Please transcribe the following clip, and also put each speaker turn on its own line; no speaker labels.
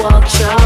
walk your